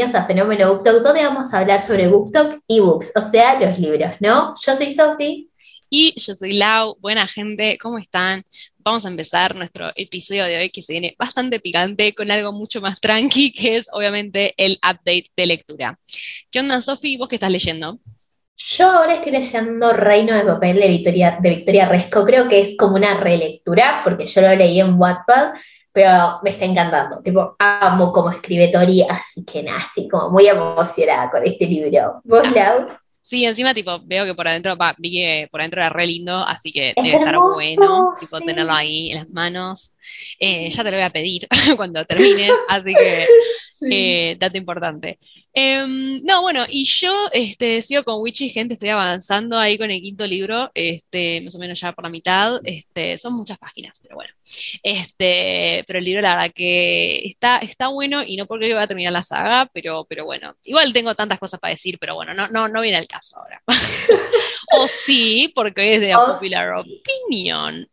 bienvenidos a Fenómeno BookTok, donde vamos a hablar sobre BookTok y books, o sea, los libros, ¿no? Yo soy Sofi. Y yo soy Lau. Buena gente, ¿cómo están? Vamos a empezar nuestro episodio de hoy que se viene bastante picante con algo mucho más tranqui, que es obviamente el update de lectura. ¿Qué onda, Sofi? ¿Vos qué estás leyendo? Yo ahora estoy leyendo Reino de Papel de Victoria, de Victoria Resco. Creo que es como una relectura, porque yo lo leí en Wattpad, pero me está encantando. Tipo, amo cómo escribe Tori, así que nada, estoy como muy emocionada con este libro. ¿Vos, Lau? Sí, encima, tipo, veo que por adentro, va, vi que por adentro era re lindo, así que debe estar bueno, tipo, tenerlo ahí en las manos. Eh, ya te lo voy a pedir cuando termine, así que eh, dato importante. Em, no, bueno, y yo este, sigo con Witchy, gente, estoy avanzando ahí con el quinto libro, este, más o menos ya por la mitad, este, son muchas páginas, pero bueno. Este, pero el libro, la verdad que está, está bueno, y no porque voy a terminar la saga, pero, pero bueno, igual tengo tantas cosas para decir, pero bueno, no, no, no viene el caso ahora. o sí, porque es de Popular Opinion.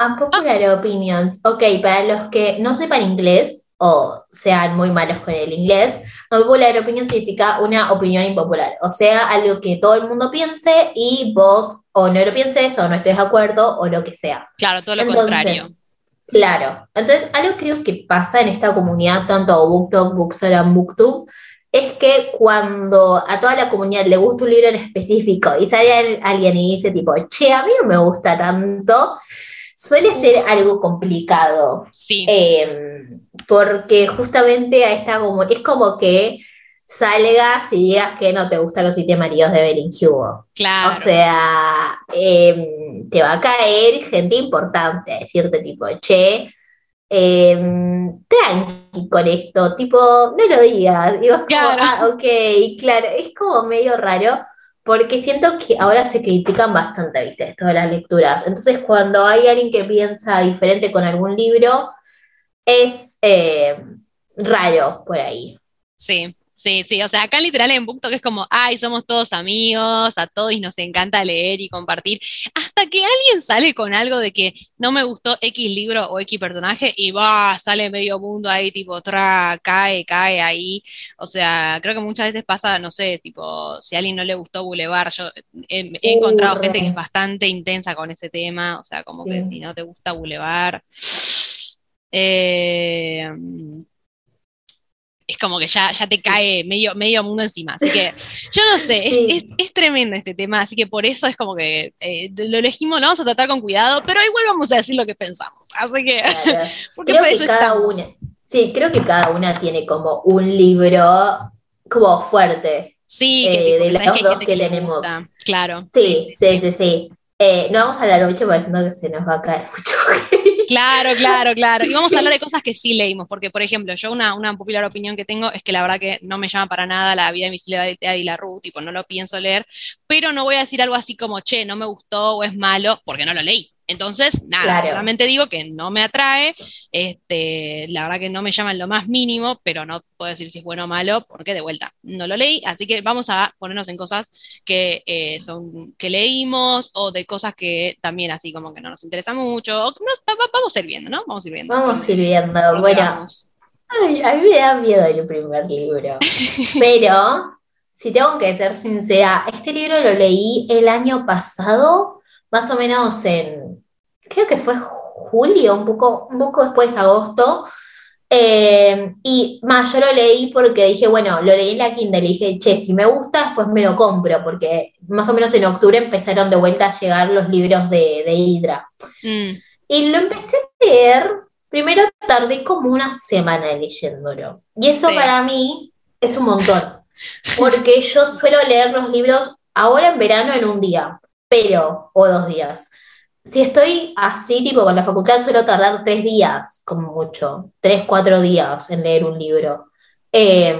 Unpopular Opinions. Ok, para los que no sepan inglés, o sean muy malos con el inglés, popular opinión significa una opinión impopular, o sea, algo que todo el mundo piense y vos o no lo pienses o no estés de acuerdo o lo que sea. Claro, todo lo contrario. Claro, entonces algo creo que pasa en esta comunidad, tanto BookTok, Booksalam, BookTube, es que cuando a toda la comunidad le gusta un libro en específico y sale alguien y dice tipo, che, a mí no me gusta tanto, suele ser algo complicado. Sí. Em, porque justamente a esta como, es como que salgas y digas que no te gustan los siete maridos de Belling Hugo. Claro. O sea, em, te va a caer gente importante a decirte tipo, che, eh, tranqui con esto, tipo, no lo digas. Y claro. ah, ok, claro, es como medio raro porque siento que ahora se critican bastante, ¿viste? Esto de las lecturas. Entonces, cuando hay alguien que piensa diferente con algún libro, es eh, raro por ahí. Sí. Sí, sí, o sea, acá literal en BookTok es como, ay, somos todos amigos, a todos nos encanta leer y compartir, hasta que alguien sale con algo de que no me gustó X libro o X personaje y va, sale medio mundo ahí, tipo, tra, cae, cae ahí, o sea, creo que muchas veces pasa, no sé, tipo, si a alguien no le gustó Boulevard, yo he, encontrado gente que es bastante intensa con ese tema, o sea, como que si no te gusta Boulevard... Eh, es como que ya, ya te cae medio, medio mundo encima. Así que yo no sé, es, tremendo este tema, así que por eso es como que eh, lo elegimos, lo vamos a tratar con cuidado, pero igual vamos a decir lo que pensamos. Así que, porque creo que cada una, sí, creo que cada una tiene como un libro como fuerte. Sí, eh, de los dos que, tenemos. Claro. Sí, sí, sí, sí. Eh, no vamos a hablar mucho porque siento que se nos va a caer mucho. Claro, claro, claro. Y vamos a hablar de cosas que sí leímos, porque, por ejemplo, yo una, una popular opinión que tengo es que la verdad que no me llama para nada la vida invisible de Eddie LaRue, tipo, no lo pienso leer, pero no voy a decir algo así como, che, no me gustó o es malo, porque no lo leí. Entonces, nada, solamente digo que no me atrae, este, la verdad que no me llama en lo más mínimo, pero no puedo decir si es bueno o malo, porque de vuelta no lo leí, así que vamos a ponernos en cosas que eh, son que leímos o de cosas que también así como que no nos interesa mucho, vamos a ir viendo, ¿no? Vamos a ir viendo. Vamos a ir viendo, bueno. Ay, a mí me da miedo el primer libro, pero si tengo que ser sincera, este libro lo leí el año pasado más o menos en, creo que fue julio, un poco, un poco después, agosto. Eh, y más, yo lo leí porque dije, bueno, lo leí en la Kindle y dije, che, si me gusta, después me lo compro, porque más o menos en octubre empezaron de vuelta a llegar los libros de, de Hydra. Mm. Y lo empecé a leer, primero tardé como una semana leyéndolo. Y eso para mí es un montón, porque yo suelo leer los libros ahora en verano en un día pero, o dos días. Si estoy así, tipo con la facultad, suelo tardar tres días, como mucho, tres, cuatro días en leer un libro. Em,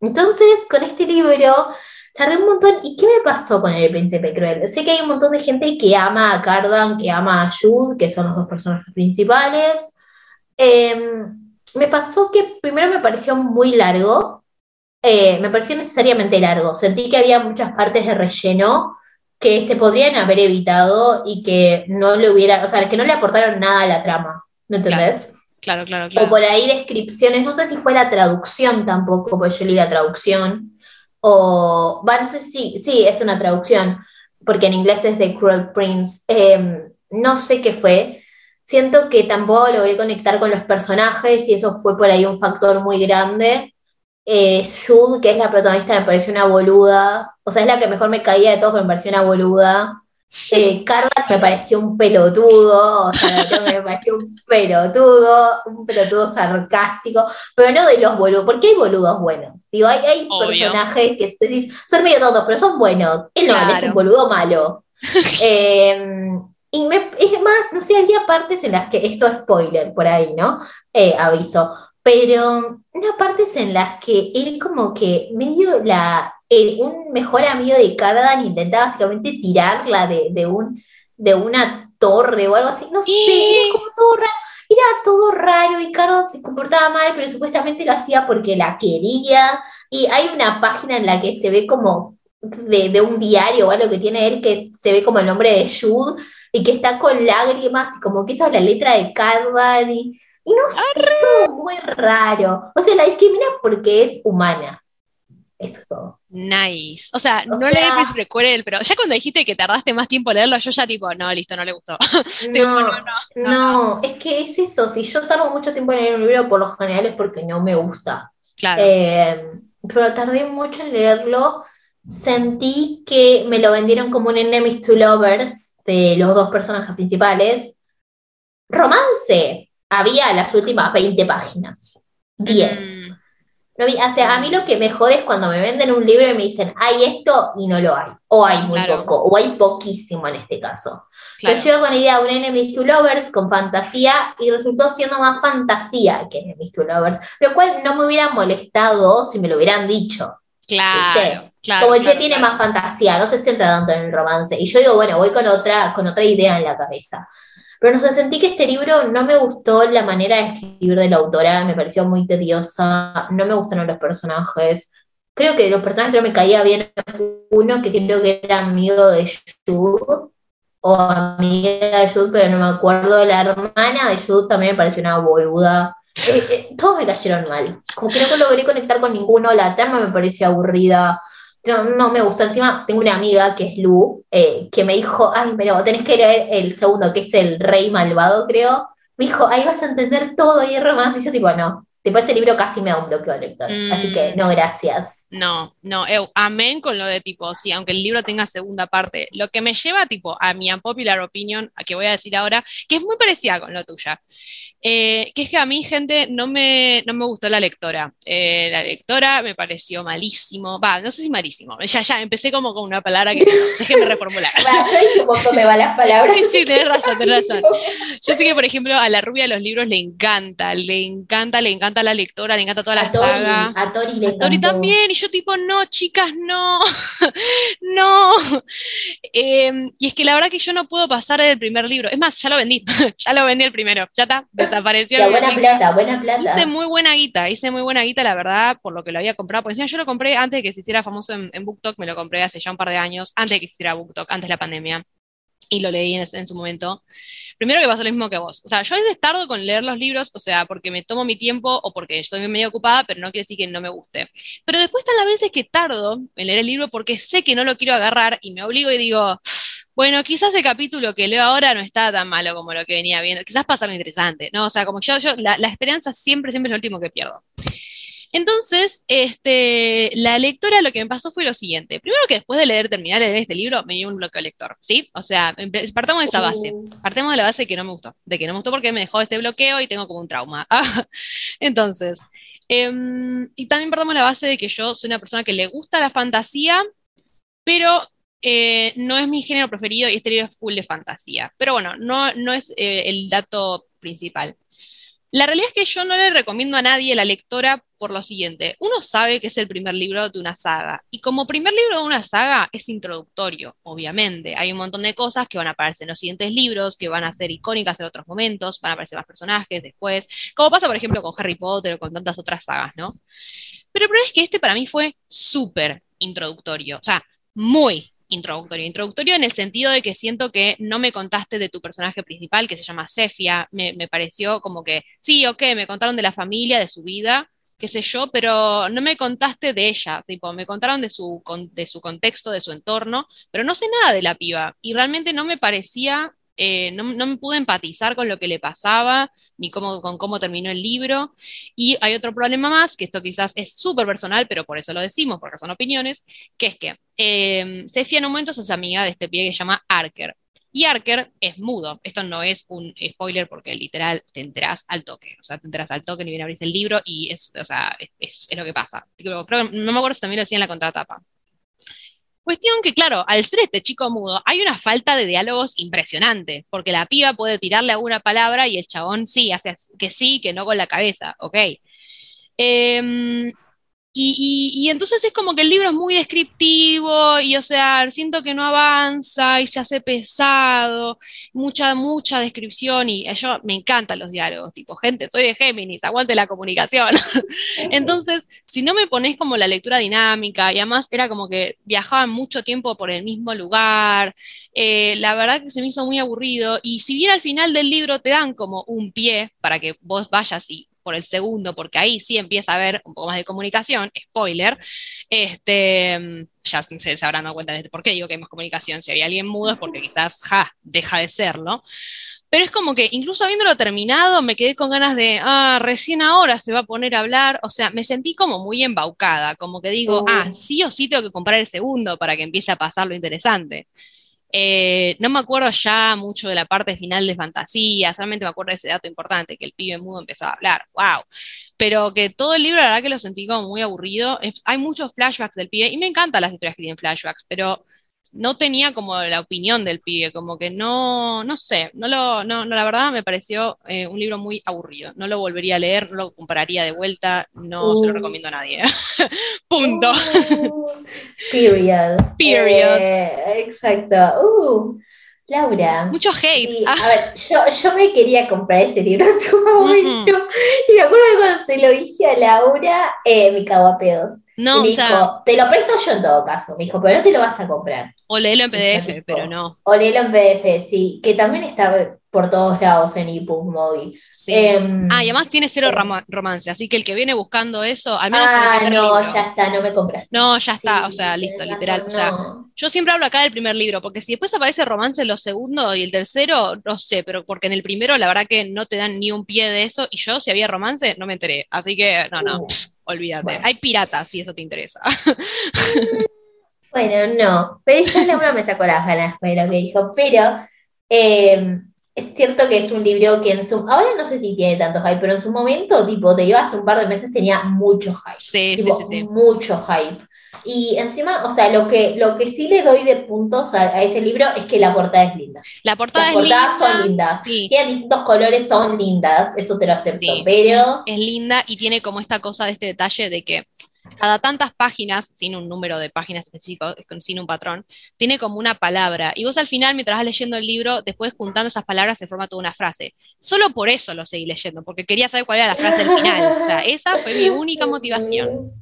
entonces, con este libro, tardé un montón. ¿Y qué me pasó con El Príncipe Cruel? Sé que hay un montón de gente que ama a Cardan, que ama a Jude, que son los dos personajes principales. Em, me pasó que primero me pareció muy largo, eh, me pareció necesariamente largo. Sentí que había muchas partes de relleno que se podrían haber evitado y que no le hubiera, o sea, que no le aportaron nada a la trama, ¿me entendés? Claro, claro, claro. O por ahí descripciones, no sé si fue la traducción tampoco, porque yo leí la traducción. O, va, no sé si, sí, es una traducción, porque en inglés es The Cruel Prince. Em, no sé qué fue. Siento que tampoco logré conectar con los personajes y eso fue por ahí un factor muy grande. Eh, Jude, que es la protagonista, me pareció una boluda. O sea, es la que mejor me caía de todos, pero me pareció una boluda. Eh, me pareció un pelotudo, o sea, me pareció un pelotudo, un pelotudo sarcástico, pero no de los boludos, porque hay boludos buenos. Digo, hay, hay personajes que son medio tontos, pero son buenos. Él no, es un boludo malo. Em, y es más, no sé, había partes en las que, esto es spoiler por ahí, ¿no? Eh, aviso, pero una partes en las que él como que medio la un mejor amigo de Cardan intenta básicamente tirarla de, un, de una torre o algo así. No sé, era como todo raro. Era todo raro y Cardan se comportaba mal, pero supuestamente lo hacía porque la quería. Y hay una página en la que se ve como de, un diario o algo que tiene él que se ve como el nombre de Jude y que está con lágrimas y como que esa es la letra de Cardan y, y no sé, es todo muy raro. O sea, la discrimina porque es humana. Eso es todo. Nice. O sea, no leí el príncipe Cruel, pero ya cuando dijiste que tardaste más tiempo en leerlo, yo ya tipo, no, listo, no le gustó. No, no, no, es que es eso. Si yo tardo mucho tiempo en leer un libro, por lo general es porque no me gusta. Claro. Eh, pero tardé mucho en leerlo. Sentí que me lo vendieron como un enemies to lovers de los dos personajes principales. Romance. Había las últimas 20 páginas. 10 o sea, a mí lo que me jode es cuando me venden un libro y me dicen, hay esto y no lo hay. O hay muy poco, o hay poquísimo en este caso. Yo llego con la idea de un Enemies to Lovers con fantasía y resultó siendo más fantasía que Enemies to Lovers, lo cual no me hubiera molestado si me lo hubieran dicho. Claro, claro. Como yo tiene más fantasía, no se centra tanto en el romance. Y yo digo, bueno, voy con otra, con otra idea en la cabeza. Pero no sé, sentí que este libro no me gustó la manera de escribir de la autora, me pareció muy tediosa, no me gustaron los personajes. Creo que los personajes no me caía bien uno que creo que era amigo de Jude, o amiga de Jude, pero no me acuerdo. La hermana de Jude también me pareció una boluda. Eh, eh, todos me cayeron mal. Como que no logré conectar con ninguno. La trama me pareció aburrida no, me gustó. Encima tengo una amiga que es Lu, eh, que me dijo, ay, pero tenés que leer el segundo, que es el Rey Malvado, creo. Me dijo, ahí vas a entender todo y es romance. Y yo tipo, no. Después ese libro casi me da un bloqueo lector. Así que no, gracias. No, no, amén con lo de tipo, sí, aunque el libro tenga segunda parte. Lo que me lleva tipo a mi unpopular opinion, a que voy a decir ahora, que es muy parecida con lo tuya. Eh, que es que a mí, gente, no me, no me gustó la lectora. Eh, la lectora me pareció malísimo. Va, no sé si malísimo. Ya, ya, empecé como con una palabra que déjeme reformular. yo me van las palabras. Sí, sí, tenés razón, tenés razón. Yo sé que, por ejemplo, a la rubia de los libros le encanta, le encanta, le encanta la lectora, le encanta toda la saga. A Tori le A Tori también, y yo tipo, no, chicas, no, no. Em, y es que la verdad que yo no puedo pasar el primer libro. Es más, ya lo vendí, ya lo vendí el primero, ya está, desapareció. buena plata, buena plata. Hice muy buena guita, hice muy buena guita, la verdad, por lo que lo había comprado. Porque encima yo lo compré antes de que se hiciera famoso en, en BookTok, me lo compré hace ya un par de años, antes de que se hiciera BookTok, antes de la pandemia. Y lo leí en, su momento. Primero que pasó lo mismo que vos. O sea, yo a veces tardo con leer los libros, o sea, porque me tomo mi tiempo o porque estoy medio ocupada, pero no quiere decir que no me guste. Pero después están las veces que tardo en leer el libro porque sé que no lo quiero agarrar y me obligo y digo, bueno, quizás el capítulo que leo ahora no está tan malo como lo que venía viendo, quizás pasa algo interesante, ¿no? O sea, como yo, yo la, esperanza siempre, siempre es lo último que pierdo. Entonces, este, la lectora lo que me pasó fue lo siguiente. Primero que después de leer, terminar de leer este libro, me dio un bloqueo lector, ¿sí? O sea, partamos de esa base. Uh. Partemos de la base que no me gustó. De que no me gustó porque me dejó este bloqueo y tengo como un trauma. Entonces, em, y también partamos de la base de que yo soy una persona que le gusta la fantasía, pero eh, no es mi género preferido y este libro es full de fantasía. Pero bueno, no, no es eh, el dato principal. La realidad es que yo no le recomiendo a nadie la lectora por lo siguiente. Uno sabe que es el primer libro de una saga y como primer libro de una saga es introductorio, obviamente. Hay un montón de cosas que van a aparecer en los siguientes libros, que van a ser icónicas en otros momentos, van a aparecer más personajes después, como pasa por ejemplo con Harry Potter o con tantas otras sagas, ¿no? Pero el problema es que este para mí fue súper introductorio, o sea, muy introductorio. Introductorio en el sentido de que siento que no me contaste de tu personaje principal, que se llama Sefia. Me, me pareció como que, sí, ok, me contaron de la familia, de su vida, qué sé yo, pero no me contaste de ella, tipo, me contaron de su, de su contexto, de su entorno, pero no sé nada de la piba. Y realmente no me parecía, eh, no, no, me pude empatizar con lo que le pasaba, ni cómo, con cómo terminó el libro. Y hay otro problema más, que esto quizás es súper personal, pero por eso lo decimos, porque son opiniones, que es que eh, Sefia en un momento es amiga de este pie que se llama Arker. Y Arker es mudo. Esto no es un spoiler porque literal te enteras al toque. O sea, te enteras al toque, ni bien abrís el libro y es, o sea, es, lo que pasa. No me acuerdo si también lo decía en la contratapa. Cuestión que, claro, al ser este chico mudo, hay una falta de diálogos impresionante, porque la piba puede tirarle alguna palabra y el chabón sí, hace que sí, que no con la cabeza, ok. Eh, y, entonces es como que el libro es muy descriptivo y, o sea, siento que no avanza y se hace pesado, mucha, mucha descripción y yo me encantan los diálogos, tipo, gente, soy de Géminis, aguante la comunicación. entonces, si no me pones como la lectura dinámica y además era como que viajaban mucho tiempo por el mismo lugar, eh, la verdad que se me hizo muy aburrido y si bien al final del libro te dan como un pie para que vos vayas y por el segundo, porque ahí sí empieza a haber un poco más de comunicación, spoiler, este, ya se, se habrán dado cuenta de por qué digo que hay más comunicación, si había alguien mudo es porque quizás, ja, deja de serlo, pero es como que incluso habiéndolo terminado me quedé con ganas de, ah, recién ahora se va a poner a hablar, o sea, me sentí como muy embaucada, como que digo, ah, sí o sí tengo que comprar el segundo para que empiece a pasar lo interesante. Eh, no me acuerdo ya mucho de la parte final de fantasía, solamente me acuerdo de ese dato importante, que el pibe mudo empezaba a hablar, wow. Pero que todo el libro, la verdad que lo sentí como muy aburrido. Hay muchos flashbacks del pibe, y me encantan las historias que tienen flashbacks, pero no tenía como la opinión del pibe, como que no, no sé, no lo, no, no la verdad me pareció eh, un libro muy aburrido. No lo volvería a leer, no lo compraría de vuelta, no uh. se lo recomiendo a nadie. Punto. Uh. Period. Period. Eh, exacto. Uh. Laura. Mucho hate. Sí, ah. A ver, yo, yo, me quería comprar ese libro en su momento. Y me acuerdo que cuando se lo dije a Laura, eh, me cago a pedo. No, me o sea, dijo, te lo presto yo en todo caso. Me dijo, pero no te lo vas a comprar. O léelo en PDF, pero no. O léelo en PDF, sí. Que también está por todos lados en ebook móvil. Sí. Eh, ah, y además tiene cero rom romance, así que el que viene buscando eso, al menos ah, no, ya está, no me compraste. No, ya está, sí, o sea, listo, literal. No. O sea, yo siempre hablo acá del primer libro, porque si después aparece romance en los segundos y el tercero, no sé, pero porque en el primero la verdad que no te dan ni un pie de eso, y yo si había romance no me enteré, así que no, no, uh, olvídate. Bueno. Hay piratas si eso te interesa. bueno, no, pero yo Laura me sacó las ganas de lo que dijo, pero eh, es cierto que es un libro que en su. Ahora no sé si tiene tanto hype, pero en su momento, tipo, te hace un par de meses, tenía mucho hype. Sí, tipo, sí, sí, sí, Mucho hype. Y encima, o sea, lo que, lo que sí le doy de puntos a, a ese libro es que la portada es linda. La portada Las es portadas linda. son lindas. Sí. Tienen distintos colores, son lindas, eso te lo acepto. Sí. Pero. Es linda y tiene como esta cosa de este detalle de que cada tantas páginas, sin un número de páginas específico, sin un patrón, tiene como una palabra. Y vos al final, mientras vas leyendo el libro, después juntando esas palabras se forma toda una frase. Solo por eso lo seguí leyendo, porque quería saber cuál era la frase del final. O sea, esa fue mi única motivación.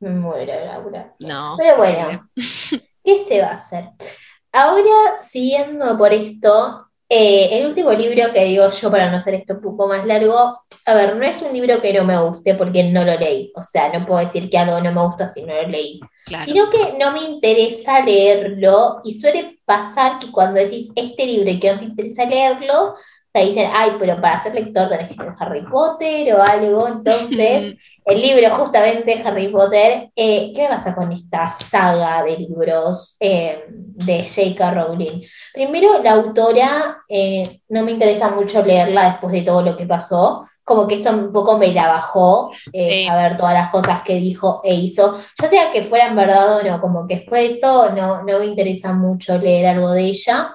Me muero, Laura. No. Pero bueno, ¿qué se va a hacer? Ahora, siguiendo por esto, eh, el último libro que digo yo, para no hacer esto un poco más largo, a ver, no es un libro que no me guste porque no lo leí. O sea, no puedo decir que algo no me gusta si no lo leí. Claro. Sino que no me interesa leerlo y suele pasar que cuando decís este libro y que no te interesa leerlo, te dicen, ay, pero para ser lector tenés que leer Harry Potter o algo. Entonces, el libro justamente Harry Potter, eh, ¿qué me pasa con esta saga de libros eh, de J.K. Rowling? Primero, la autora eh, no me interesa mucho leerla después de todo lo que pasó, como que eso un poco me la bajó, sí. a ver todas las cosas que dijo e hizo, ya sea que fueran verdad o no, como que después de eso no, no me interesa mucho leer algo de ella.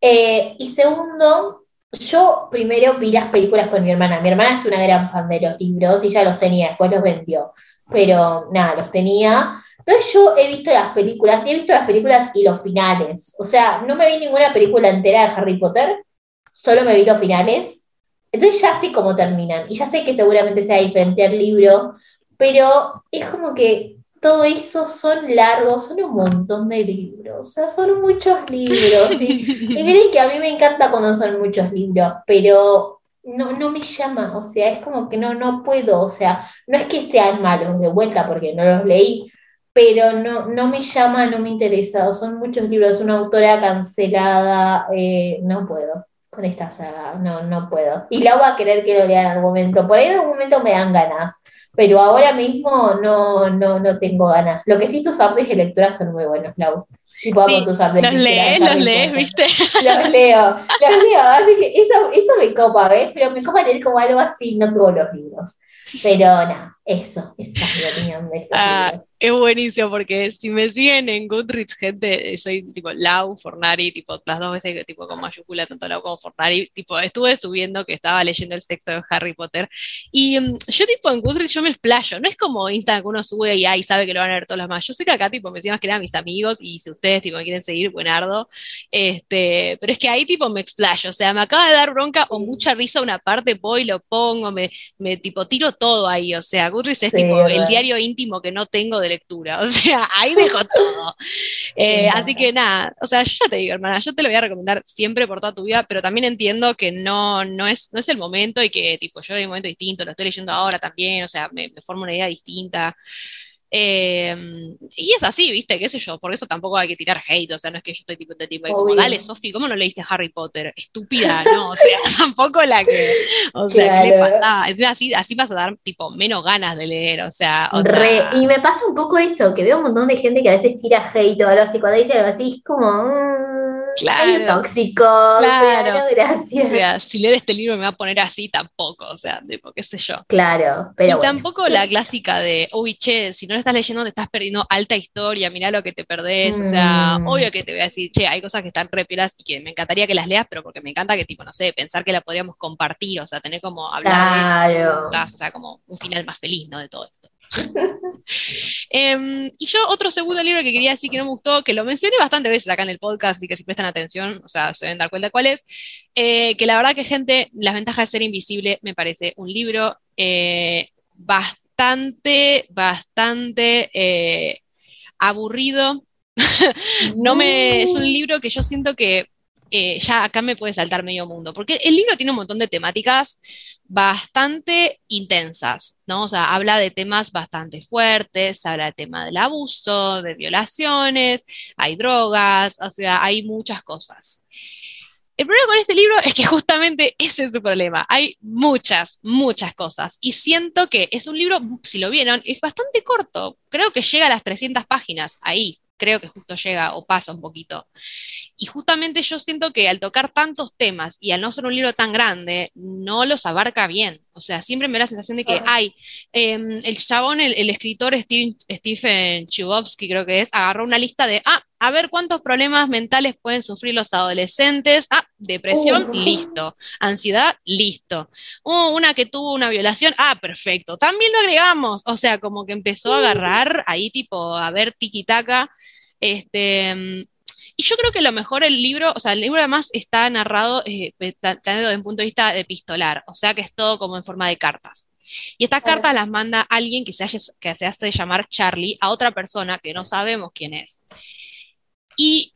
y segundo, yo primero vi las películas con mi hermana. Mi hermana es una gran fan de los libros y ya los tenía, después los vendió. Pero nada, los tenía. Entonces yo he visto las películas y he visto las películas y los finales. O sea, no me vi ninguna película entera de Harry Potter, solo me vi los finales. Entonces ya sé cómo terminan y ya sé que seguramente sea diferente al libro, pero es como que todo eso son largos, son un montón de libros, o sea, son muchos libros. Y, y miren que a mí me encanta cuando son muchos libros, pero no, no me llama, o sea, es como que no, no puedo, o sea, no es que sean malos de vuelta porque no los leí, pero no, no me llama, no me interesa, son muchos libros, una autora cancelada, eh, no puedo con esta saga, no, no puedo. Y la voy a querer que lo lea en algún momento, por ahí en algún momento me dan ganas, pero ahora mismo no, no, no tengo ganas. Lo que sí tus updates de lectura son muy buenos, Lau. Y sí, tus los lees, los lees, ¿viste? Los leo, los leo, así que eso, eso me copa, ¿ves? Pero me copa leer como algo así, no todos los libros. Pero nada, eso, esa es mi opinión de ah, Es buenísimo porque si me siguen en Goodreads, gente, soy tipo Lau, Fornari, tipo las dos veces que tipo con mayúscula, tanto Lau como Fornari, tipo estuve subiendo que estaba leyendo el sexto de Harry Potter y mm, yo tipo en Goodreads yo me explayo, no es como Instagram que uno sube y ahí sabe que lo van a ver todos los más. Yo sé que acá tipo me decían que eran mis amigos y si ustedes tipo me quieren seguir, buenardo, este, pero es que ahí tipo me explayo, o sea, me acaba de dar bronca o mucha risa una parte, voy, lo pongo, me, me tipo tiro todo ahí, o sea, Goodreads es tipo el diario íntimo que no tengo de lectura, o sea, ahí dejo todo. Eh, así que nada, o sea, yo ya te digo, hermana, yo te lo voy a recomendar siempre por toda tu vida, pero también entiendo que no, no, es, no es el momento y que tipo yo en un momento distinto, lo estoy leyendo ahora también, o sea, me, me formo una idea distinta. Em, y es así, ¿viste? ¿Qué sé yo? Por eso tampoco hay que tirar hate, o sea, no es que yo estoy tipo de tipo, como, dale, Sofi, ¿cómo no leíste Harry Potter? Estúpida, no, o sea, tampoco la que, o sea, ¿qué le pasa? Así, así vas a dar, tipo, menos ganas de leer, o sea. y me pasa un poco eso, que veo un montón de gente que a veces tira hate o algo así, cuando dice algo así, es como, mm, claro, tóxico, claro. gracias. O sea, si leer este libro me va a poner así, tampoco, o sea, tipo, qué sé yo. Claro, pero. Y tampoco la clásica de, uy, che, si no lo estás leyendo, te estás perdiendo alta historia, mirá lo que te perdés, o sea, mm. obvio que te voy a decir, che, hay cosas que están repiras y que me encantaría que las leas, pero porque me encanta que, tipo, no sé, pensar que la podríamos compartir, o sea, tener como hablar de eso, o sea, como un final más feliz, ¿no? De todo esto. Em, y yo otro segundo libro que quería decir que no me gustó, que lo mencioné bastante veces acá en el podcast y que si prestan atención, o sea, se deben dar cuenta cuál es, eh, que la verdad que gente, Las ventajas de ser invisible me parece un libro eh, bastante, bastante eh, aburrido. no me, es un libro que yo siento que ya acá me puede saltar medio mundo, porque el libro tiene un montón de temáticas bastante intensas, ¿no? O sea, habla de temas bastante fuertes, habla del tema del abuso, de violaciones, hay drogas, o sea, hay muchas cosas. El problema con este libro es que justamente ese es su problema. Hay muchas, muchas cosas. Y siento que es un libro, si lo vieron, es bastante corto. Creo que llega a las 300 páginas ahí creo que justo llega o pasa un poquito. Y justamente yo siento que al tocar tantos temas y al no ser un libro tan grande, no los abarca bien. O sea, siempre me da la sensación de que, hay em, el chabón, el, escritor Stephen Chubovsky, creo que es, agarró una lista de, ah, a ver cuántos problemas mentales pueden sufrir los adolescentes. Ah, depresión, listo. Ansiedad, listo. Uh, una que tuvo una violación, ah, perfecto. También lo agregamos. O sea, como que empezó a agarrar ahí, tipo, a ver tiki-taka. Este, y yo creo que lo mejor el libro, o sea, el libro además está narrado eh, desde un punto de vista epistolar, o sea que es todo como en forma de cartas. Y estas cartas las manda alguien que se, que se hace llamar Charlie a otra persona que no sabemos quién es. Y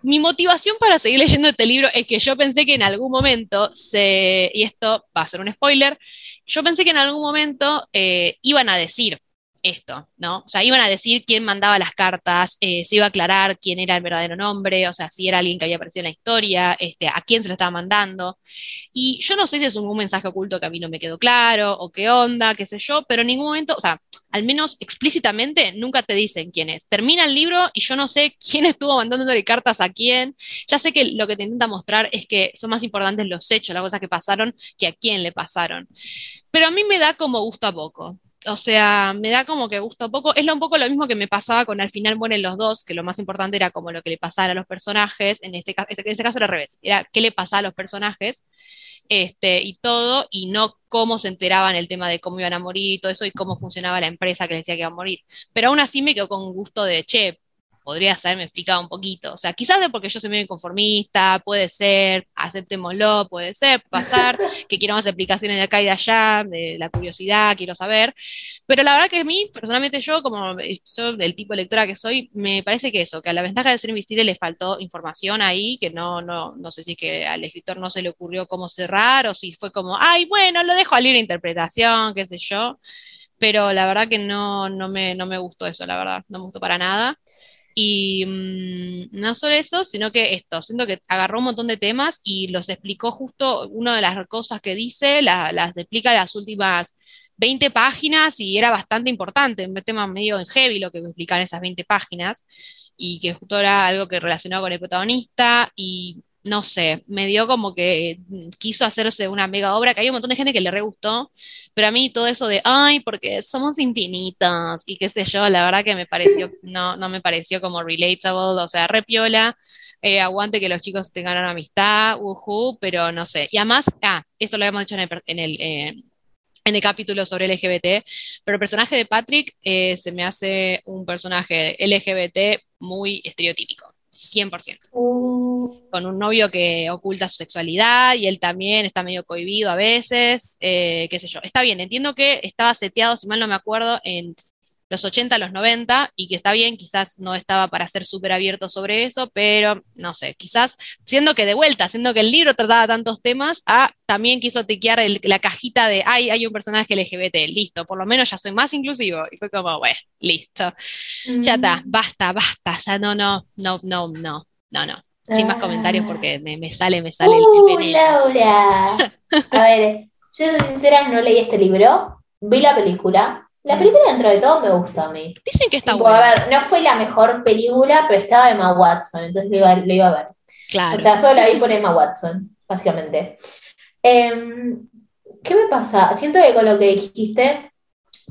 mi motivación para seguir leyendo este libro es que yo pensé que en algún momento se, y esto va a ser un spoiler, yo pensé que en algún momento eh, iban a decir esto, ¿no? O sea, iban a decir quién mandaba las cartas, eh, se iba a aclarar quién era el verdadero nombre, o sea, si era alguien que había aparecido en la historia, este, a quién se lo estaba mandando. Y yo no sé si es un, mensaje oculto que a mí no me quedó claro, o qué onda, qué sé yo, pero en ningún momento, o sea, al menos explícitamente, nunca te dicen quién es. Termina el libro y yo no sé quién estuvo mandándole cartas a quién. Ya sé que lo que te intenta mostrar es que son más importantes los hechos, las cosas que pasaron, que a quién le pasaron. Pero a mí me da como gusto a poco o sea, me da como que gusto poco. Es lo, un poco lo mismo que me pasaba con al final mueren los dos, que lo más importante era como lo que le pasaba a los personajes. En este, en este caso era al revés, era qué le pasaba a los personajes este, y todo, y no cómo se enteraban el tema de cómo iban a morir y todo eso, y cómo funcionaba la empresa que les decía que iban a morir. Pero aún así me quedo con gusto de, che, podría ser, me un poquito. O sea, quizás de porque yo soy medio inconformista, puede ser, aceptémoslo, puede ser, pasar, que quiero más explicaciones de acá y de allá, de la curiosidad, quiero saber. Pero la verdad que a mí, personalmente yo, como yo del tipo de lectora que soy, me parece que eso, que a la ventaja de ser invisible le faltó información ahí, que no, no, no sé si es que al escritor no se le ocurrió cómo cerrar, o si fue como, ay, bueno, lo dejo a libre interpretación, qué sé yo pero la verdad que no, no, me, no me gustó eso, la verdad, no me gustó para nada. Y mm, no solo eso, sino que esto, siento que agarró un montón de temas y los explicó justo, una de las cosas que dice, las explica las últimas 20 páginas y era bastante importante, un tema medio heavy lo que explican esas 20 páginas y que justo era algo que relacionado con el protagonista y no sé, me dio como que quiso hacerse una mega obra, que hay un montón de gente que le re gustó, pero a mí todo eso de, ay, porque somos infinitos y qué sé yo, la verdad que me pareció, no, no me pareció como relatable, o sea, repiola, eh, aguante que los chicos tengan una amistad, uhu, pero no sé. Y además, ah, esto lo habíamos dicho en el, en el, eh, en el capítulo sobre LGBT, pero el personaje de Patrick eh, se me hace un personaje LGBT muy estereotípico. 100%. Uh. Con un novio que oculta su sexualidad y él también está medio cohibido a veces, eh, qué sé yo. Está bien, entiendo que estaba seteado, si mal no me acuerdo, en los 80, los 90, y que está bien, quizás no estaba para ser súper abierto sobre eso, pero no sé, quizás siendo que de vuelta, siendo que el libro trataba tantos temas, ah, también quiso tiquear la cajita de, ay, hay un personaje LGBT, listo, por lo menos ya soy más inclusivo, y fue como, bueno, listo, ya está, mm. basta, basta, o sea, no, no, no, no, no, no, no. Sin más comentarios porque me, sale, me sale uh, el Laura. A ver, yo soy sincera, no leí este libro, vi la película, la película dentro de todo me gustó a mí. Dicen que está buena. A ver, no fue la mejor película, pero estaba Emma Watson, entonces lo iba, a ver. Claro. O sea, solo la vi por Emma Watson, básicamente. Em, ¿Qué me pasa? Siento que con lo que dijiste,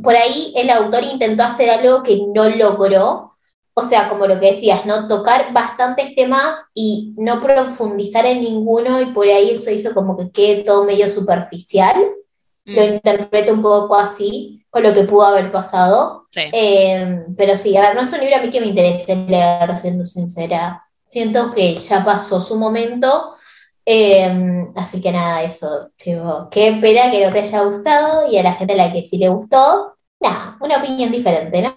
por ahí el autor intentó hacer algo que no logró. O sea, como lo que decías, ¿no? Tocar bastantes temas y no profundizar en ninguno, y por ahí eso hizo como que quede todo medio superficial. Lo mm. interpreto un poco así lo que pudo haber pasado. Eh, pero sí, a ver, no es un libro a mí que me interese leer, siendo sincera. Siento que ya pasó su momento. Eh, así que nada, eso. qué pena que no te haya gustado y a la gente a la que sí le gustó, nada, una opinión diferente, ¿no?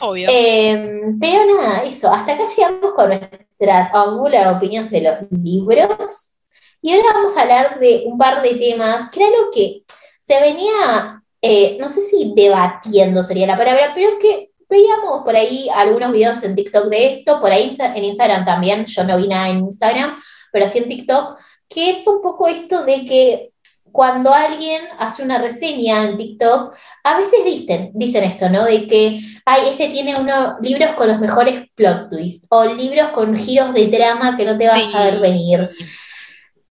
Obvio. Eh, pero nada, eso. Hasta acá llegamos con nuestras opiniones de los libros. Y ahora vamos a hablar de un par de temas que era lo que se venía eh, no sé si debatiendo sería la palabra, pero que veíamos por ahí algunos videos en TikTok de esto, por ahí en Instagram también, yo no vi nada en Instagram, pero sí en TikTok, que es un poco esto de que cuando alguien hace una reseña en TikTok, a veces dicen, dicen esto, ¿no? De que, ay, este tiene unos libros con los mejores plot twists, o libros con giros de trama que no te vas a ver venir.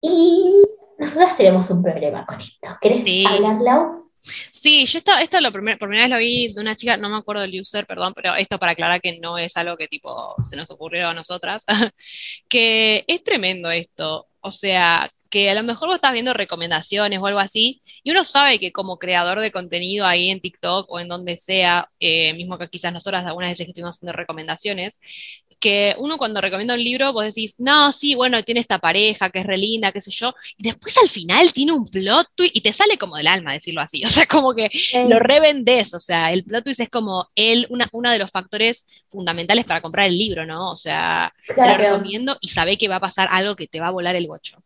Y nosotras tenemos un problema con esto. ¿Querés hablar, Lau? Sí, yo esto, esto lo por primera vez lo vi de una chica, no me acuerdo del user, perdón, pero esto para aclarar que no es algo que tipo se nos ocurrió a nosotras, que es tremendo esto, o sea, que a lo mejor vos estás viendo recomendaciones o algo así, y uno sabe que como creador de contenido ahí en TikTok o en donde sea, eh, mismo que quizás nosotras algunas veces que estuvimos haciendo recomendaciones, que uno cuando recomienda un libro, vos decís, no, sí, bueno, tiene esta pareja que es re linda, qué sé yo, y después al final tiene un plot twist y te sale como del alma decirlo así, o sea, como que lo revendes, o sea, el plot twist es como él, una, uno de los factores fundamentales para comprar el libro, ¿no? O sea, te lo recomiendo y sabe que va a pasar algo que te va a volar el bocho.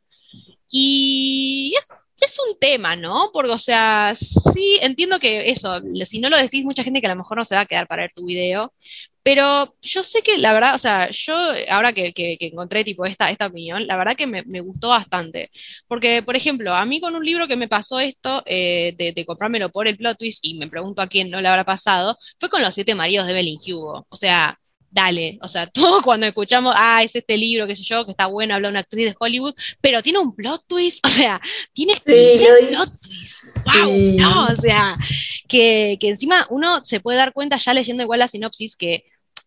Y es, es un tema, ¿no? Porque, o sea, sí, entiendo que eso, si no lo decís, mucha gente que a lo mejor no se va a quedar para ver tu video, pero yo sé que la verdad, o sea, yo ahora que, encontré tipo esta, esta opinión, la verdad que me, gustó bastante. Porque, por ejemplo, a mí con un libro que me pasó esto, eh, de, comprármelo por el plot twist, y me pregunto a quién no le habrá pasado, fue con Los Siete Maridos de Evelyn Hugo. O sea, dale, o sea, todo cuando escuchamos, ah, es este libro, qué sé yo, que está bueno, habla una actriz de Hollywood, pero tiene un plot twist, o sea, tiene un plot twist, wow, no, o sea, que, que encima uno se puede dar cuenta ya leyendo igual la sinopsis que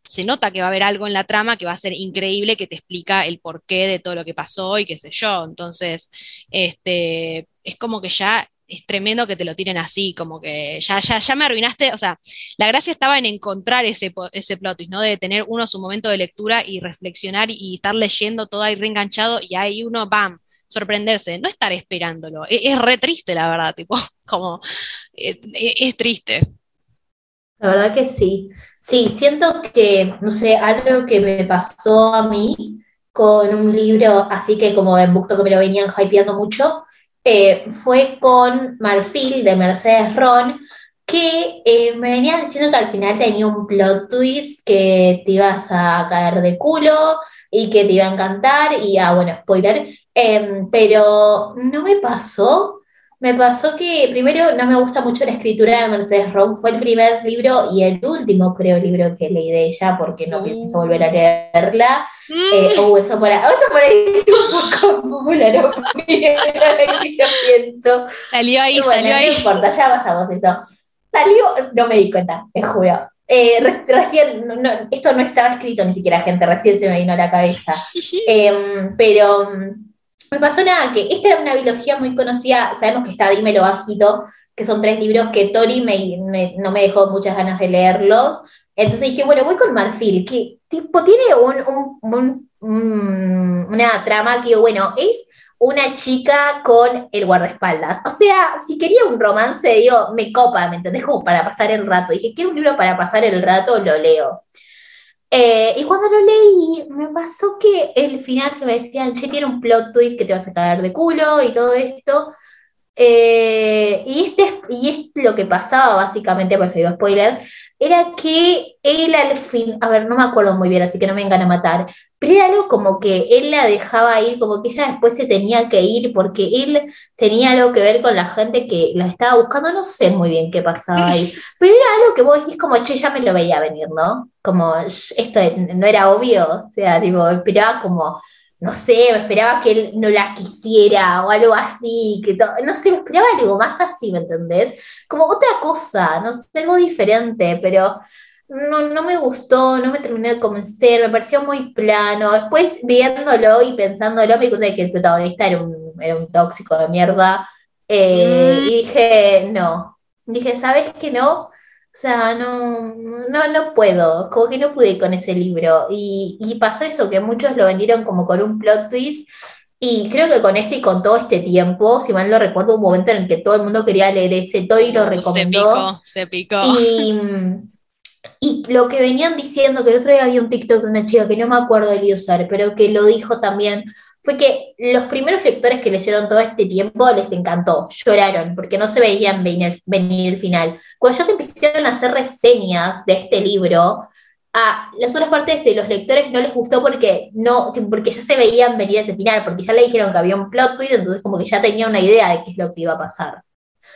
se nota que va a haber algo en la trama que va a ser increíble, que te explica el porqué de todo lo que pasó y qué sé yo. Entonces, este, es como que ya es tremendo que te lo tiren así, como que ya, ya, ya me arruinaste, o sea, la gracia estaba en encontrar ese, ese plot ¿no? De tener uno su momento de lectura y reflexionar y estar leyendo todo ahí reenganchado y ahí uno, ¡bam! sorprenderse, no estar esperándolo. Es, es re triste, la verdad, tipo, como, eh, es triste. La verdad que sí. Sí, siento que, no sé, algo que me pasó a mí con un libro así que como en que me lo venían hypeando mucho, eh, fue con Marfil de Mercedes Ron, que eh, me venían diciendo que al final tenía un plot twist que te ibas a caer de culo y que te iba a encantar y, ah, bueno, spoiler, em, pero no me pasó. Me pasó que primero no me gusta mucho la escritura de Mercedes Ron, fue el primer libro y el último, creo, libro que leí de ella, porque no pienso mm. volver a leerla. Eh, mm. eso por ahí, eso por ahí es un poco popular, no pienso. Salió ahí, salió ahí. No importa, ya pasamos eso. Salió, no me di cuenta, te juro. Eh, recién, no, esto no estaba escrito ni siquiera, gente, recién se me vino a la cabeza. Em, pero me pasó nada, que esta era una biología muy conocida, sabemos que está Dímelo Bajito, que son tres libros que Tori me, no me dejó muchas ganas de leerlos. Entonces dije, bueno, voy con Marfil, que tipo tiene un, una trama que, bueno, es una chica con el guardaespaldas. O sea, si quería un romance, digo, me copa, ¿me entendés? Como para pasar el rato. Dije, quiero un libro para pasar el rato, lo leo. Eh, y cuando lo leí, me pasó que el final que me decían, che, tiene un plot twist que te vas a caer de culo y todo esto. Eh, y, este, y es lo que pasaba básicamente, por eso digo spoiler, era que él al fin, a ver, no me acuerdo muy bien, así que no me vengan a matar, pero era algo como que él la dejaba ir, como que ella después se tenía que ir porque él tenía algo que ver con la gente que la estaba buscando, no sé muy bien qué pasaba ahí, pero era algo que vos decís como, che, ya me lo veía venir, ¿no? Como esto no era obvio, o sea, tipo, esperaba como no sé, me esperaba que él no la quisiera o algo así, que no sé, me esperaba algo más así, ¿me entendés? Como otra cosa, no sé, algo diferente, pero no, no me gustó, no me terminé de convencer, me pareció muy plano. Después viéndolo y pensándolo, me di cuenta de que el protagonista era un, era un tóxico de mierda. Eh, mm. Y dije, no. Dije, ¿sabes qué no? O sea, no, no, no puedo, como que no pude con ese libro. Y, y, pasó eso, que muchos lo vendieron como con un plot twist. Y creo que con este y con todo este tiempo, si mal no recuerdo, un momento en el que todo el mundo quería leer ese, y lo recomendó. Se picó, se picó. Y, y lo que venían diciendo, que el otro día había un TikTok de una chica que no me acuerdo del user, pero que lo dijo también, fue que los primeros lectores que leyeron todo este tiempo les encantó, lloraron, porque no se veían venir, venir el final. Cuando ya se empezaron a hacer reseñas de este libro, a las otras partes de los lectores no les gustó porque no porque ya se veían venir ese final, porque ya le dijeron que había un plot twist, entonces como que ya tenía una idea de qué es lo que iba a pasar.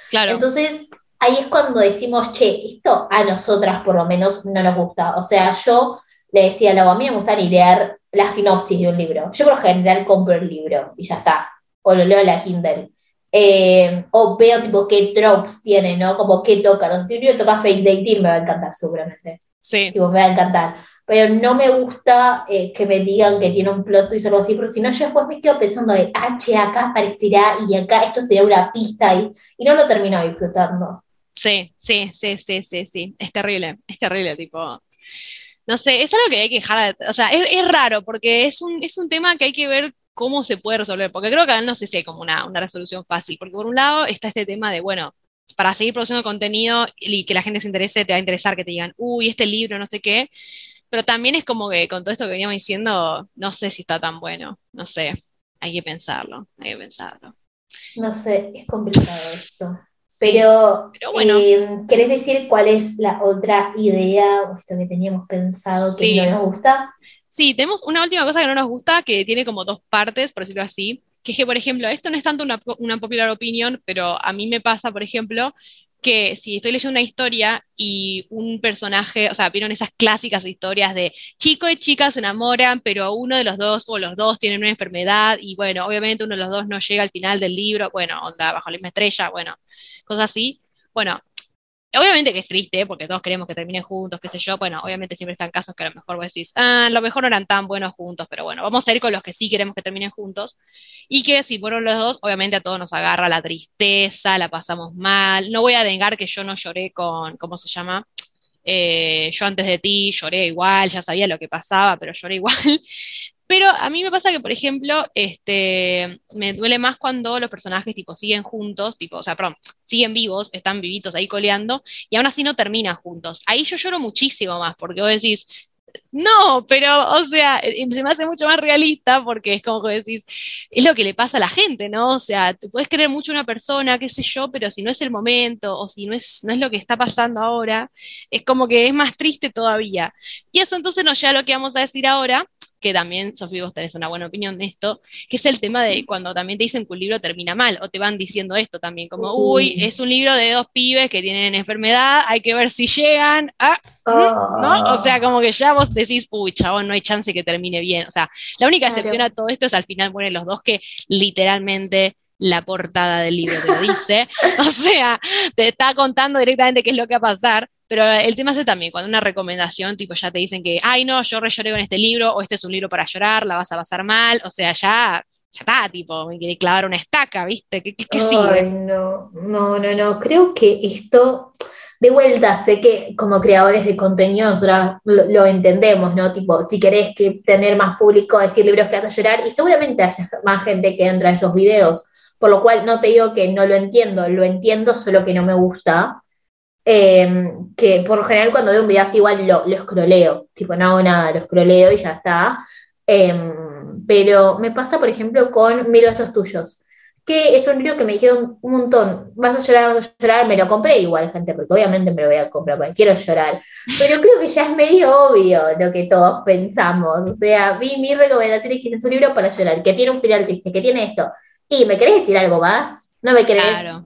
Claro. Entonces, ahí es cuando decimos, che, esto a nosotras por lo menos no nos gusta. O sea, yo le decía a la a mí me gusta ni leer la sinopsis de un libro. Yo por lo general compro el libro y ya está. O lo leo en la Kindle. Eh, o veo tipo qué tropes tiene, ¿no? Como qué toca. No si un libro toca Fake Dating me va a encantar seguramente. Sí. Tipo, me va a encantar. Pero no me gusta eh, que me digan que tiene un plot twist o algo así, porque si no yo después me quedo pensando de, ah, che, acá aparecerá y acá esto sería una pista y, y no lo termino disfrutando. Sí, sí, sí, sí, sí, sí. Es terrible, es terrible, tipo no sé, es algo que hay que dejar, o sea, es, raro porque es un, es un tema que hay que ver cómo se puede resolver, porque creo que no sé si hay como una, una resolución fácil, porque por un lado está este tema de, bueno, para seguir produciendo contenido y que la gente se interese, te va a interesar que te digan, uy, este libro, no sé qué, pero también es como que con todo esto que veníamos diciendo, no sé si está tan bueno, no sé, hay que pensarlo, hay que pensarlo. No sé, es complicado esto. Pero, bueno. Eh, ¿querés decir cuál es la otra idea o esto que teníamos pensado que no nos gusta? Sí, tenemos una última cosa que no nos gusta, que tiene como dos partes, por decirlo así, que es que, por ejemplo, esto no es tanto una, una popular opinion, pero a mí me pasa, por ejemplo, que si estoy leyendo una historia y un personaje, o sea, vieron esas clásicas historias de chico y chica se enamoran, pero uno de los dos o los dos tienen una enfermedad y bueno, obviamente uno de los dos no llega al final del libro, bueno, onda bajo la misma estrella, bueno, cosas así. Bueno, obviamente que es triste, porque todos queremos que terminen juntos, qué sé yo, bueno, obviamente siempre están casos que a lo mejor vos decís, ah, a lo mejor no eran tan buenos juntos, pero bueno, vamos a ir con los que sí queremos que terminen juntos, y que si fueron los dos, obviamente a todos nos agarra la tristeza, la pasamos mal, no voy a negar que yo no lloré con, ¿cómo se llama? Eh, yo antes de ti lloré igual, ya sabía lo que pasaba, pero lloré igual. Pero a mí me pasa que, por ejemplo, este, me duele más cuando los personajes tipo siguen juntos, tipo, o sea, perdón, siguen vivos, están vivitos ahí coleando, y aún así no terminan juntos. Ahí yo lloro muchísimo más, porque vos decís, no, pero, o sea, se me hace mucho más realista porque es como que decís, es lo que le pasa a la gente, ¿no? O sea, te puedes creer mucho una persona, qué sé yo, pero si no es el momento o si no es, no es lo que está pasando ahora, es como que es más triste todavía. Y eso entonces nos lleva a lo que vamos a decir ahora, que también, Sofía, vos tenés una buena opinión de esto, que es el tema de cuando también te dicen que un libro termina mal, o te van diciendo esto también, como, uy, es un libro de dos pibes que tienen enfermedad, hay que ver si llegan, ah, ¿no? O sea, como que ya vos decís, uy, chabón, no hay chance que termine bien. O sea, la única excepción a todo esto es al final ponen los dos que literalmente la portada del libro te lo dice. o sea, te está contando directamente qué es lo que va a pasar. Pero el tema es también, cuando una recomendación, tipo, ya te dicen que, ay, no, yo re lloré con este libro, o este es un libro para llorar, la vas a pasar mal, o sea, ya, ya está, tipo, me quiere clavar una estaca, ¿viste? ¿Qué, qué, sigue? No, no, no, no, creo que esto, de vuelta, sé que como creadores de contenido nosotros lo, entendemos, ¿no? Tipo, si querés que tener más público, decir libros que a llorar, y seguramente haya más gente que entra a esos videos, por lo cual no te digo que no lo entiendo, lo entiendo, solo que no me gusta. Em, que por lo general cuando veo un video así igual lo, lo scrolleo, tipo no hago nada, lo scrolleo y ya está. Em, pero me pasa, por ejemplo, con Mil besos tuyos, que es un libro que me dijeron un montón, vas a llorar, vas a llorar, me lo compré igual, gente, porque obviamente me lo voy a comprar porque quiero llorar, pero creo que ya es medio obvio lo que todos pensamos, o sea, vi mi recomendación es que es un libro para llorar, que tiene un final triste, que tiene esto, y ¿me querés decir algo más? No me querés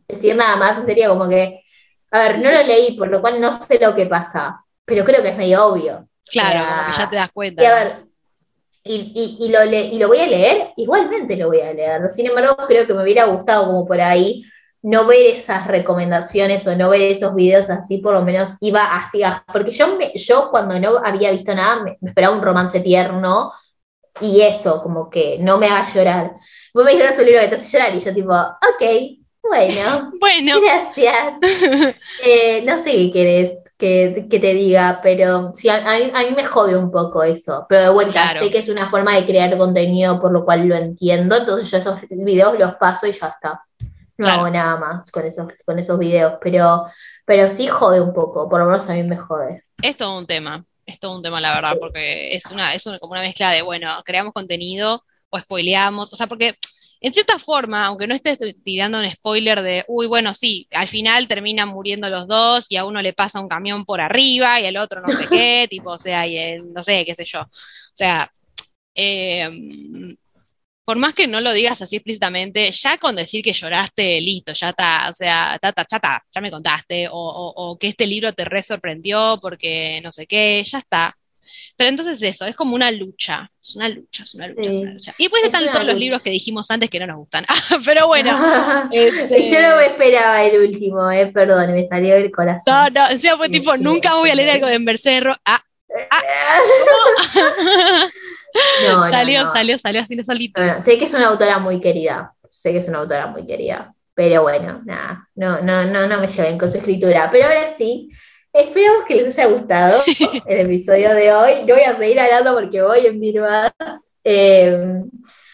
decir nada más, sería como que a ver, no lo leí, por lo cual no sé lo que pasa, pero creo que es medio obvio. Claro, ya te das cuenta. Y a ver, y, lo y lo voy a leer, igualmente lo voy a leer. Sin embargo, creo que me hubiera gustado como por ahí no ver esas recomendaciones o no ver esos videos así, por lo menos iba así, porque yo, me, yo cuando no había visto nada me, esperaba un romance tierno y eso, como que no me haga llorar. Vos me dijeron un libro que te hace llorar y yo tipo, ok, bueno, bueno. gracias. Eh, no sé qué querés que, te diga, pero sí, a, mí, me jode un poco eso. Pero de vuelta, sé que es una forma de crear contenido por lo cual lo entiendo, entonces yo esos videos los paso y ya está. No hago nada más con esos, con esos videos, pero, pero sí jode un poco, por lo menos a mí me jode. Es todo un tema, es todo un tema la verdad, porque es una, es como una mezcla de, bueno, creamos contenido o spoileamos, o sea, porque en cierta forma, aunque no estés tirando un spoiler de, uy, bueno, sí, al final terminan muriendo los dos y a uno le pasa un camión por arriba y al otro no sé qué, tipo, o sea, y el, no sé, qué sé yo. O sea, em, por más que no lo digas así explícitamente, ya con decir que lloraste, listo, ya está, o sea, ta, ta, ta, ya me contaste, o, o, que este libro te re sorprendió porque no sé qué, ya está. Pero entonces eso, es como una lucha, es una lucha, es una lucha, una lucha. Y después están todos los libros que dijimos antes que no nos gustan. pero bueno. este... Yo no me esperaba el último, eh, perdón, me salió el corazón. No, no, o sea, fue tipo, nunca voy a leer algo de Embercerro. Ah, ah, no, salió, salió, salió así solito. sé que es una autora muy querida, sé que es una autora muy querida, pero bueno, nada, no, no, no, no me lleven con su escritura. Pero ahora sí, Espero que les haya gustado el episodio de hoy. Yo voy a seguir hablando porque voy en mil más. Eh,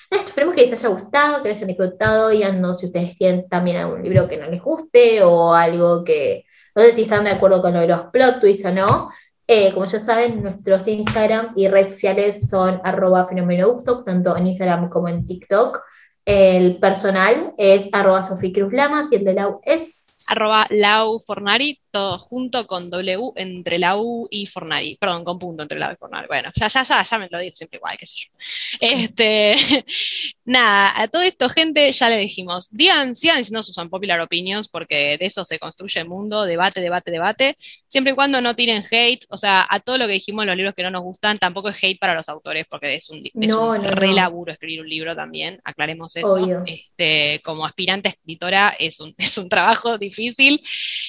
esperemos que les haya gustado, que les hayan disfrutado. Díganos si ustedes tienen también algún libro que no les guste o algo que. No sé si están de acuerdo con lo de los plot twists o no. Eh, como ya saben, nuestros Instagram y redes sociales son arroba fenómeno tanto en Instagram como en TikTok. El personal es arroba Sofía Cruz Lamas y el de la es arroba Lau Fornari, junto con W entre la U y Fornari. Perdón, con punto entre la U y Fornari. Bueno, ya, ya, ya, ya me lo digo siempre igual, qué sé yo. Este, nada, a todo esto, gente, ya le dijimos, digan, sigan diciendo sus unpopular opinions, porque de eso se construye el mundo, debate, debate, debate, siempre y cuando no tiren hate, o sea, a todo lo que dijimos en los libros que no nos gustan, tampoco es hate para los autores, porque es un, es re laburo escribir un libro también, aclaremos eso. Este, como aspirante escritora es un, es un trabajo difícil.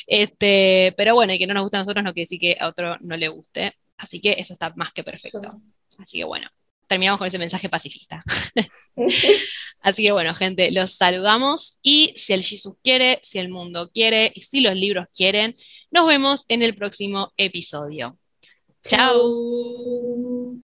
Este, Eh, pero bueno, y que no nos gusta a nosotros no quiere decir que a otro no le guste. Así que eso está más que perfecto. Así que bueno, terminamos con ese mensaje pacifista. Así que bueno, gente, los saludamos y si el Jesús quiere, si el mundo quiere y si los libros quieren, nos vemos en el próximo episodio. Chao.